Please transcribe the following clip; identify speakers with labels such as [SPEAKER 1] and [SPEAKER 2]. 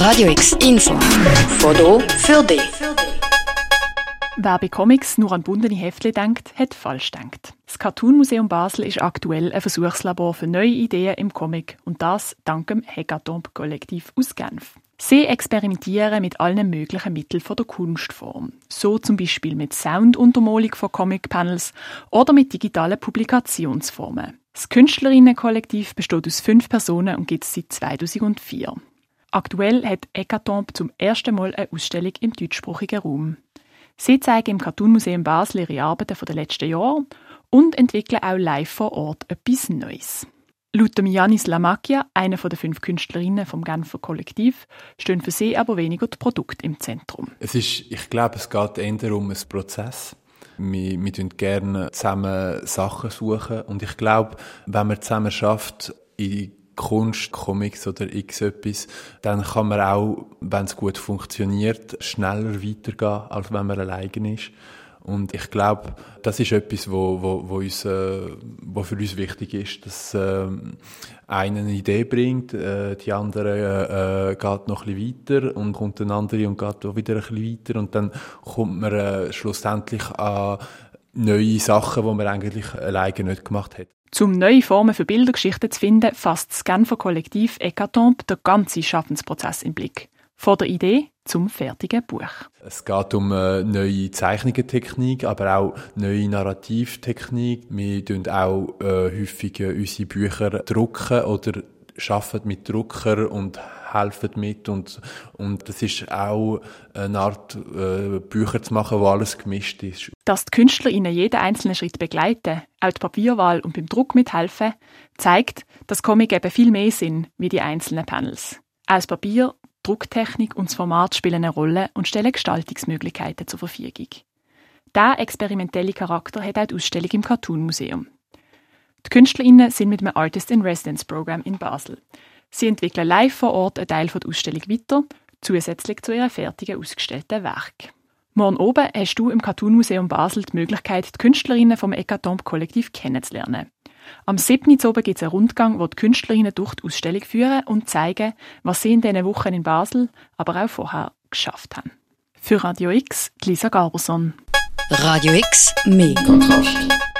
[SPEAKER 1] Radio X Info. Foto für dich.
[SPEAKER 2] Wer bei Comics nur an bundene Heftchen denkt, hat falsch denkt. Das Cartoon Museum Basel ist aktuell ein Versuchslabor für neue Ideen im Comic und das dank dem Hackathon Kollektiv aus Genf. Sie experimentieren mit allen möglichen Mitteln der Kunstform. So zum Beispiel mit Sounduntermalung von Comic-Panels oder mit digitalen Publikationsformen. Das Künstlerinnenkollektiv besteht aus fünf Personen und gibt es seit 2004. Aktuell hat Ekatomb zum ersten Mal eine Ausstellung im deutschsprachigen Raum. Sie zeigen im Cartoon Museum Basel ihre Arbeiten von den letzten Jahren und entwickeln auch live vor Ort etwas Neues. Laut Janis Lamacchia, einer der fünf Künstlerinnen vom Genfer Kollektiv, stehen für sie aber weniger die Produkte im Zentrum.
[SPEAKER 3] Es ist, ich glaube, es geht eher um einen Prozess. Wir, wir gerne zusammen Sachen suchen und ich glaube, wenn man zusammen schafft, in Kunst, Comics oder x etwas, dann kann man auch, wenn es gut funktioniert, schneller weitergehen, als wenn man alleine ist. Und ich glaube, das ist etwas, wo, wo, wo, uns, äh, wo für uns wichtig ist, dass äh, einer eine Idee bringt, äh, die andere äh, geht noch ein bisschen weiter und kommt eine andere und geht auch wieder ein bisschen weiter und dann kommt man äh, schlussendlich an neue Sachen, die man eigentlich alleine nicht gemacht hat.
[SPEAKER 2] Um neue Formen für Bildergeschichten zu finden, fasst das Genfer Kollektiv Ekatombe den ganzen Schaffensprozess im Blick. Von der Idee zum fertigen Buch.
[SPEAKER 3] Es geht um äh, neue Zeichnungentechnik, aber auch neue Narrativtechnik. Wir tun auch äh, häufig äh, unsere Bücher drucken oder arbeiten mit Drucker und helfen mit und, und das ist auch eine Art äh, Bücher zu machen, wo alles gemischt ist.
[SPEAKER 2] Dass die Künstler ihnen jeden einzelnen Schritt begleiten, auch die Papierwahl und beim Druck mithelfen, zeigt, dass Comic eben viel mehr sind wie die einzelnen Panels. Aus Papier, Drucktechnik und das Format spielen eine Rolle und stellen Gestaltungsmöglichkeiten zur Verfügung. Dieser experimentelle Charakter hat auch die Ausstellung im Cartoon Museum. Die KünstlerInnen sind mit einem Artist in Residence Programm in Basel. Sie entwickeln live vor Ort einen Teil der Ausstellung weiter, zusätzlich zu ihren fertigen ausgestellten Werk. Morgen oben hast du im Cartoon Museum Basel die Möglichkeit, die Künstlerinnen vom Ekatomb Kollektiv kennenzulernen. Am 7. Uhr gibt es einen Rundgang, wo die Künstlerinnen durch die Ausstellung führen und zeigen, was sie in diesen Wochen in Basel, aber auch vorher geschafft haben. Für Radio X, Lisa Garberson.
[SPEAKER 1] Radio X, mehr Kontrast.